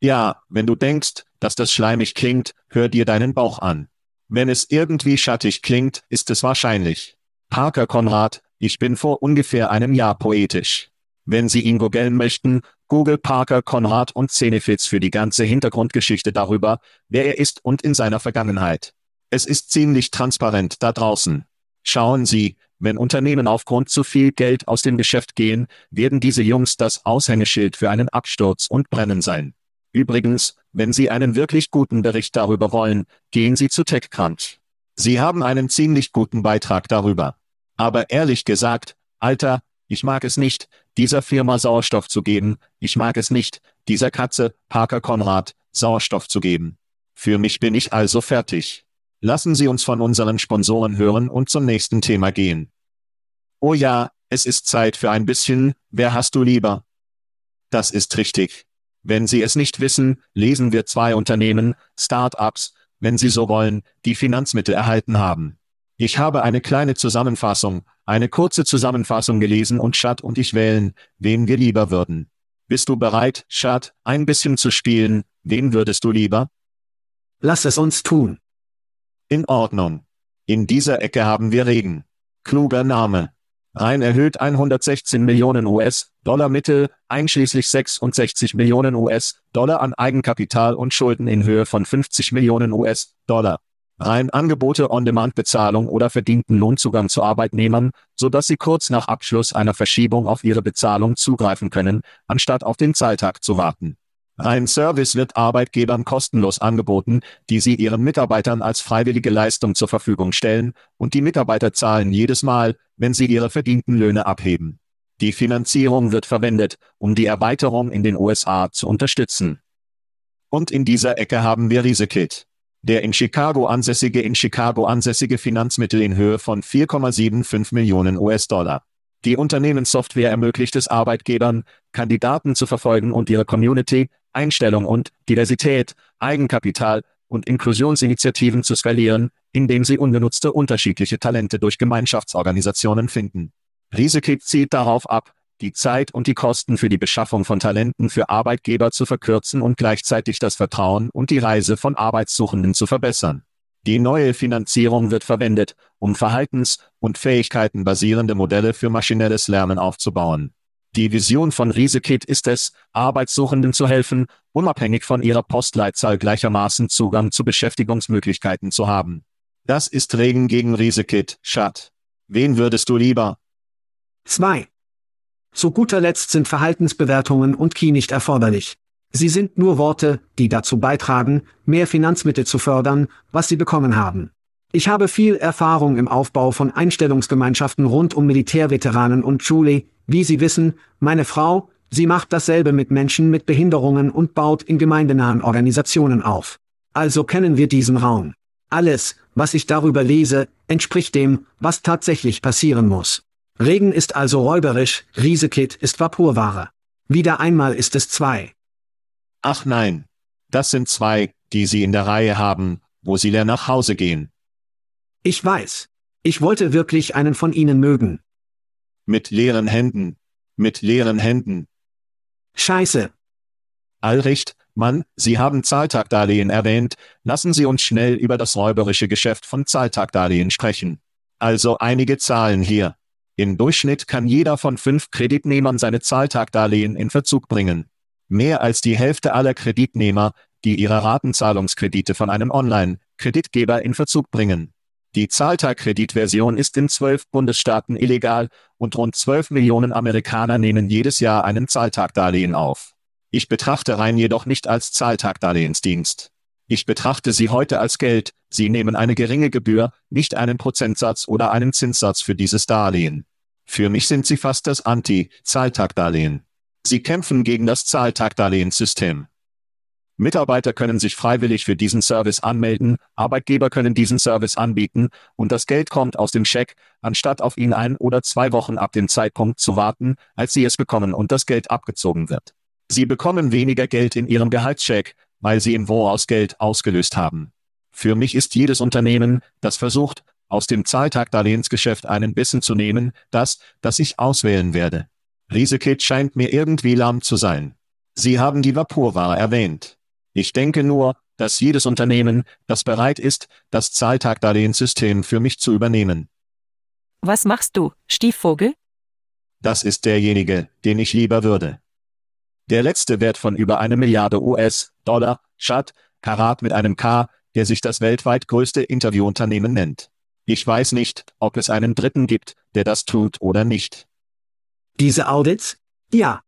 Ja, wenn du denkst, dass das schleimig klingt, hör dir deinen Bauch an. Wenn es irgendwie schattig klingt, ist es wahrscheinlich. Parker Konrad, ich bin vor ungefähr einem Jahr poetisch. Wenn Sie ihn googeln möchten, Google Parker Konrad und Zenefits für die ganze Hintergrundgeschichte darüber, wer er ist und in seiner Vergangenheit. Es ist ziemlich transparent da draußen. Schauen Sie, wenn Unternehmen aufgrund zu viel Geld aus dem Geschäft gehen, werden diese Jungs das Aushängeschild für einen Absturz und Brennen sein. Übrigens, wenn Sie einen wirklich guten Bericht darüber wollen, gehen Sie zu TechCrunch. Sie haben einen ziemlich guten Beitrag darüber. Aber ehrlich gesagt, Alter, ich mag es nicht, dieser Firma Sauerstoff zu geben, ich mag es nicht, dieser Katze, Parker Konrad, Sauerstoff zu geben. Für mich bin ich also fertig. Lassen Sie uns von unseren Sponsoren hören und zum nächsten Thema gehen. Oh ja, es ist Zeit für ein bisschen, wer hast du lieber? Das ist richtig. Wenn Sie es nicht wissen, lesen wir zwei Unternehmen, Start-ups, wenn Sie so wollen, die Finanzmittel erhalten haben. Ich habe eine kleine Zusammenfassung, eine kurze Zusammenfassung gelesen und Chad und ich wählen, wen wir lieber würden. Bist du bereit, Chad, ein bisschen zu spielen? Wen würdest du lieber? Lass es uns tun. In Ordnung. In dieser Ecke haben wir Regen. Kluger Name. Rein erhöht 116 Millionen US-Dollar Mittel, einschließlich 66 Millionen US-Dollar an Eigenkapital und Schulden in Höhe von 50 Millionen US-Dollar. Rein Angebote On-Demand-Bezahlung oder verdienten Lohnzugang zu Arbeitnehmern, so dass sie kurz nach Abschluss einer Verschiebung auf ihre Bezahlung zugreifen können, anstatt auf den Zahltag zu warten. Ein Service wird Arbeitgebern kostenlos angeboten, die sie ihren Mitarbeitern als freiwillige Leistung zur Verfügung stellen, und die Mitarbeiter zahlen jedes Mal, wenn sie ihre verdienten Löhne abheben. Die Finanzierung wird verwendet, um die Erweiterung in den USA zu unterstützen. Und in dieser Ecke haben wir Riesekit. Der in Chicago ansässige in Chicago ansässige Finanzmittel in Höhe von 4,75 Millionen US-Dollar. Die Unternehmenssoftware ermöglicht es Arbeitgebern, Kandidaten zu verfolgen und ihre Community, Einstellung und Diversität, Eigenkapital und Inklusionsinitiativen zu skalieren, indem sie ungenutzte unterschiedliche Talente durch Gemeinschaftsorganisationen finden. Riesekit zielt darauf ab, die Zeit und die Kosten für die Beschaffung von Talenten für Arbeitgeber zu verkürzen und gleichzeitig das Vertrauen und die Reise von Arbeitssuchenden zu verbessern. Die neue Finanzierung wird verwendet, um Verhaltens- und Fähigkeiten basierende Modelle für maschinelles Lernen aufzubauen. Die Vision von Riesekit ist es, Arbeitssuchenden zu helfen, unabhängig von ihrer Postleitzahl gleichermaßen Zugang zu Beschäftigungsmöglichkeiten zu haben. Das ist Regen gegen Riesekit, Schat. Wen würdest du lieber? 2. Zu guter Letzt sind Verhaltensbewertungen und Key nicht erforderlich. Sie sind nur Worte, die dazu beitragen, mehr Finanzmittel zu fördern, was sie bekommen haben. Ich habe viel Erfahrung im Aufbau von Einstellungsgemeinschaften rund um Militärveteranen und Julie, wie Sie wissen, meine Frau, sie macht dasselbe mit Menschen mit Behinderungen und baut in gemeindenahen Organisationen auf. Also kennen wir diesen Raum. Alles, was ich darüber lese, entspricht dem, was tatsächlich passieren muss. Regen ist also räuberisch, Riesekit ist Vaporware. Wieder einmal ist es zwei. Ach nein. Das sind zwei, die Sie in der Reihe haben, wo Sie leer nach Hause gehen. Ich weiß. Ich wollte wirklich einen von Ihnen mögen. Mit leeren Händen. Mit leeren Händen. Scheiße. Allricht, Mann, Sie haben Zahltagdarlehen erwähnt, lassen Sie uns schnell über das räuberische Geschäft von Zahltagdarlehen sprechen. Also einige Zahlen hier. Im Durchschnitt kann jeder von fünf Kreditnehmern seine Zahltagdarlehen in Verzug bringen. Mehr als die Hälfte aller Kreditnehmer, die ihre Ratenzahlungskredite von einem Online-Kreditgeber in Verzug bringen. Die Zahltagkreditversion ist in zwölf Bundesstaaten illegal und rund 12 Millionen Amerikaner nehmen jedes Jahr einen Zahltagdarlehen auf. Ich betrachte Rein jedoch nicht als Zahltagdarlehensdienst. Ich betrachte sie heute als Geld, sie nehmen eine geringe Gebühr, nicht einen Prozentsatz oder einen Zinssatz für dieses Darlehen. Für mich sind sie fast das Anti-Zahltagdarlehen. Sie kämpfen gegen das Zahltagdarlehenssystem. Mitarbeiter können sich freiwillig für diesen Service anmelden, Arbeitgeber können diesen Service anbieten, und das Geld kommt aus dem Scheck, anstatt auf ihn ein oder zwei Wochen ab dem Zeitpunkt zu warten, als sie es bekommen und das Geld abgezogen wird. Sie bekommen weniger Geld in ihrem Gehaltscheck, weil sie im Voraus Geld ausgelöst haben. Für mich ist jedes Unternehmen, das versucht, aus dem Zahltagdarlehensgeschäft einen Bissen zu nehmen, das, das ich auswählen werde. Riesekit scheint mir irgendwie lahm zu sein. Sie haben die Vaporware erwähnt. Ich denke nur, dass jedes Unternehmen, das bereit ist, das Zahltagdarlehenssystem für mich zu übernehmen. Was machst du, Stiefvogel? Das ist derjenige, den ich lieber würde. Der letzte Wert von über eine Milliarde US-Dollar, Schad, Karat mit einem K, der sich das weltweit größte Interviewunternehmen nennt. Ich weiß nicht, ob es einen Dritten gibt, der das tut oder nicht. Diese Audits? Ja.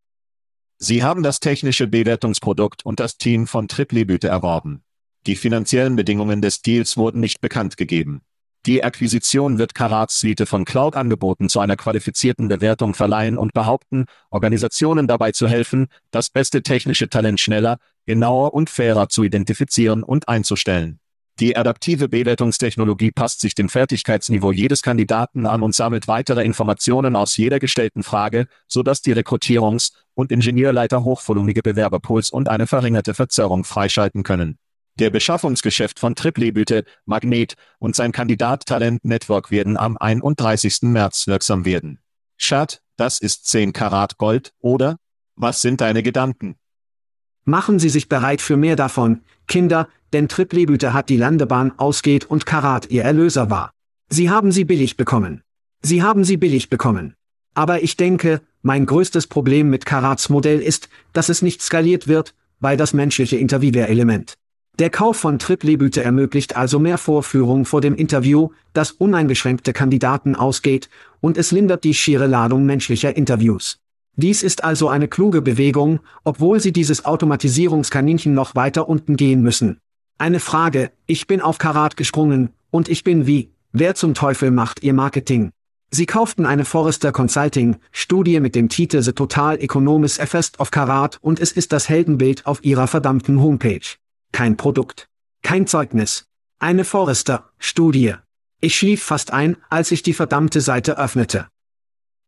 Sie haben das technische Bewertungsprodukt und das Team von Triplibüte erworben. Die finanziellen Bedingungen des Deals wurden nicht bekannt gegeben. Die Akquisition wird Karats Suite von Cloud-Angeboten zu einer qualifizierten Bewertung verleihen und behaupten, Organisationen dabei zu helfen, das beste technische Talent schneller, genauer und fairer zu identifizieren und einzustellen. Die adaptive Bewertungstechnologie passt sich dem Fertigkeitsniveau jedes Kandidaten an und sammelt weitere Informationen aus jeder gestellten Frage, sodass die Rekrutierungs- und Ingenieurleiter hochvolumige Bewerberpools und eine verringerte Verzerrung freischalten können. Der Beschaffungsgeschäft von Triplebüte, Magnet und sein Kandidat Talent Network werden am 31. März wirksam werden. Schad, das ist 10 Karat Gold, oder? Was sind deine Gedanken? Machen Sie sich bereit für mehr davon, Kinder, denn Triplebüte hat die Landebahn ausgeht und Karat ihr Erlöser war. Sie haben sie billig bekommen. Sie haben sie billig bekommen. Aber ich denke, mein größtes Problem mit Karats Modell ist, dass es nicht skaliert wird, weil das menschliche Interviewer-Element. Der Kauf von Triplebüte ermöglicht also mehr Vorführung vor dem Interview, das uneingeschränkte Kandidaten ausgeht, und es lindert die schiere Ladung menschlicher Interviews. Dies ist also eine kluge Bewegung, obwohl sie dieses Automatisierungskaninchen noch weiter unten gehen müssen. Eine Frage, ich bin auf Karat gesprungen, und ich bin wie, wer zum Teufel macht ihr Marketing? Sie kauften eine Forrester Consulting Studie mit dem Titel The Total Economist Effect of Karat und es ist das Heldenbild auf ihrer verdammten Homepage. Kein Produkt. Kein Zeugnis. Eine Forrester Studie. Ich schlief fast ein, als ich die verdammte Seite öffnete.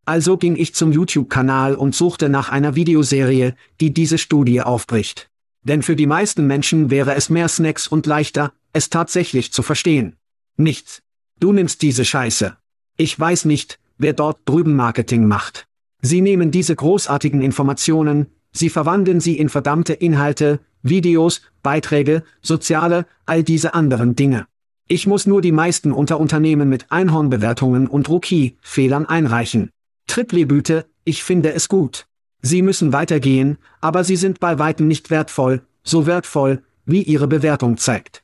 Also ging ich zum YouTube-Kanal und suchte nach einer Videoserie, die diese Studie aufbricht. Denn für die meisten Menschen wäre es mehr Snacks und leichter, es tatsächlich zu verstehen. Nichts. Du nimmst diese Scheiße. Ich weiß nicht, wer dort drüben Marketing macht. Sie nehmen diese großartigen Informationen, sie verwandeln sie in verdammte Inhalte, Videos, Beiträge, soziale, all diese anderen Dinge. Ich muss nur die meisten Unterunternehmen mit Einhornbewertungen und Rookie-Fehlern einreichen. Triplebüte, ich finde es gut. Sie müssen weitergehen, aber sie sind bei weitem nicht wertvoll, so wertvoll, wie ihre Bewertung zeigt.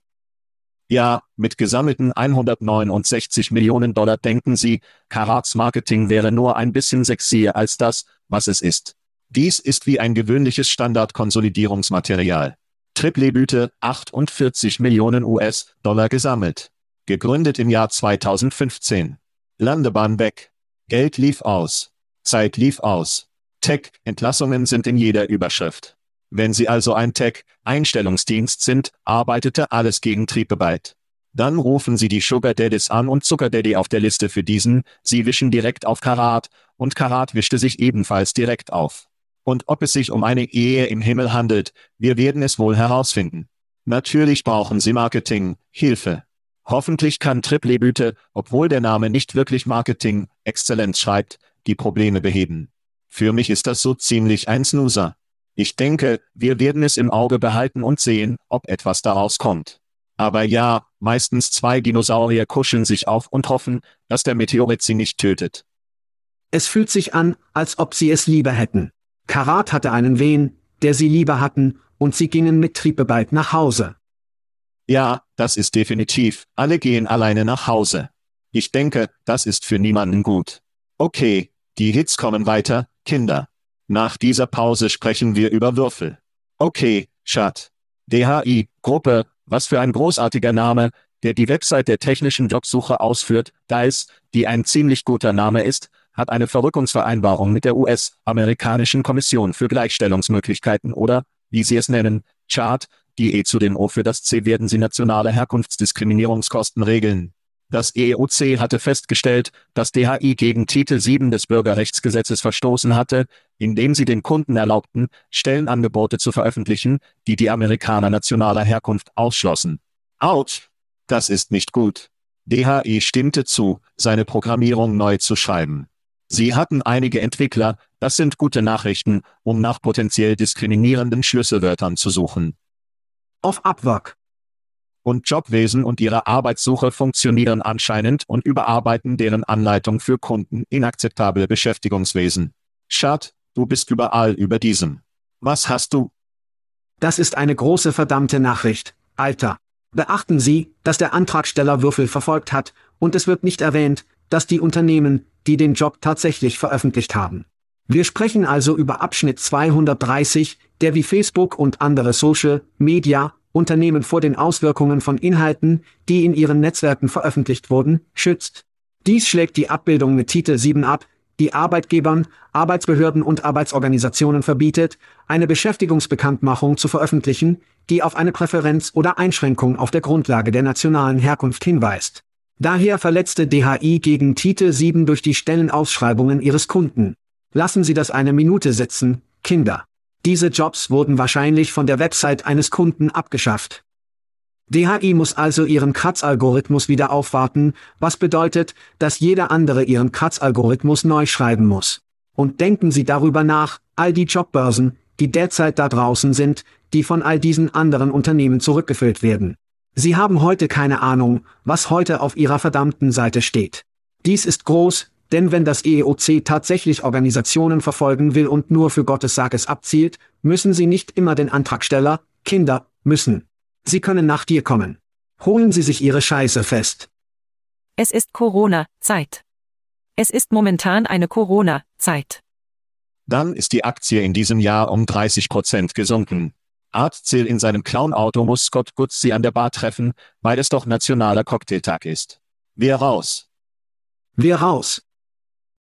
Ja, mit gesammelten 169 Millionen Dollar denken Sie, Karats Marketing wäre nur ein bisschen sexier als das, was es ist. Dies ist wie ein gewöhnliches Standardkonsolidierungsmaterial. Triplebüte, 48 Millionen US-Dollar gesammelt. Gegründet im Jahr 2015. Landebahn weg. Geld lief aus. Zeit lief aus. Tech-Entlassungen sind in jeder Überschrift. Wenn Sie also ein Tech-Einstellungsdienst sind, arbeitete alles gegen Triebarbeit. Dann rufen Sie die Sugar Daddies an und Zucker Daddy auf der Liste für diesen, Sie wischen direkt auf Karat, und Karat wischte sich ebenfalls direkt auf. Und ob es sich um eine Ehe im Himmel handelt, wir werden es wohl herausfinden. Natürlich brauchen Sie Marketing, Hilfe. Hoffentlich kann Triplebüte, obwohl der Name nicht wirklich Marketing, Exzellenz schreibt, die Probleme beheben. Für mich ist das so ziemlich ein Snoozer. Ich denke, wir werden es im Auge behalten und sehen, ob etwas daraus kommt. Aber ja, meistens zwei Dinosaurier kuscheln sich auf und hoffen, dass der Meteorit sie nicht tötet. Es fühlt sich an, als ob sie es lieber hätten. Karat hatte einen Wehen, der sie lieber hatten, und sie gingen mit Triebebald nach Hause. Ja, das ist definitiv, alle gehen alleine nach Hause. Ich denke, das ist für niemanden gut. Okay, die Hits kommen weiter, Kinder. Nach dieser Pause sprechen wir über Würfel. Okay, Chat. DHI, Gruppe, was für ein großartiger Name, der die Website der technischen Jobsuche ausführt, DICE, die ein ziemlich guter Name ist, hat eine Verrückungsvereinbarung mit der US-amerikanischen Kommission für Gleichstellungsmöglichkeiten oder, wie sie es nennen, Chart, die E zu den O für das C werden sie nationale Herkunftsdiskriminierungskosten regeln. Das EOC hatte festgestellt, dass DHI gegen Titel 7 des Bürgerrechtsgesetzes verstoßen hatte, indem sie den Kunden erlaubten, Stellenangebote zu veröffentlichen, die die Amerikaner nationaler Herkunft ausschlossen. Autsch! Das ist nicht gut. DHI stimmte zu, seine Programmierung neu zu schreiben. Sie hatten einige Entwickler, das sind gute Nachrichten, um nach potenziell diskriminierenden Schlüsselwörtern zu suchen. Auf Upwork und Jobwesen und ihre Arbeitssuche funktionieren anscheinend und überarbeiten deren Anleitung für Kunden inakzeptable Beschäftigungswesen. Schad, du bist überall über diesem. Was hast du? Das ist eine große verdammte Nachricht, Alter. Beachten Sie, dass der Antragsteller Würfel verfolgt hat, und es wird nicht erwähnt, dass die Unternehmen, die den Job tatsächlich veröffentlicht haben. Wir sprechen also über Abschnitt 230, der wie Facebook und andere Social Media Unternehmen vor den Auswirkungen von Inhalten, die in ihren Netzwerken veröffentlicht wurden, schützt. Dies schlägt die Abbildung mit Titel 7 ab, die Arbeitgebern, Arbeitsbehörden und Arbeitsorganisationen verbietet, eine Beschäftigungsbekanntmachung zu veröffentlichen, die auf eine Präferenz oder Einschränkung auf der Grundlage der nationalen Herkunft hinweist. Daher verletzte DHI gegen Titel 7 durch die Stellenausschreibungen ihres Kunden. Lassen Sie das eine Minute sitzen, Kinder. Diese Jobs wurden wahrscheinlich von der Website eines Kunden abgeschafft. DHI muss also ihren Kratzalgorithmus wieder aufwarten, was bedeutet, dass jeder andere ihren Kratzalgorithmus neu schreiben muss. Und denken Sie darüber nach, all die Jobbörsen, die derzeit da draußen sind, die von all diesen anderen Unternehmen zurückgefüllt werden. Sie haben heute keine Ahnung, was heute auf Ihrer verdammten Seite steht. Dies ist groß, denn wenn das EEOC tatsächlich Organisationen verfolgen will und nur für Gottes Sages abzielt, müssen sie nicht immer den Antragsteller, Kinder, müssen. Sie können nach dir kommen. Holen Sie sich Ihre Scheiße fest. Es ist Corona-Zeit. Es ist momentan eine Corona-Zeit. Dann ist die Aktie in diesem Jahr um 30 Prozent gesunken. Art Zill in seinem Clown-Auto muss Scott Goodsey an der Bar treffen, weil es doch nationaler Cocktailtag ist. Wir raus. Wir raus.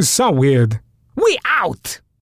So weird. We out!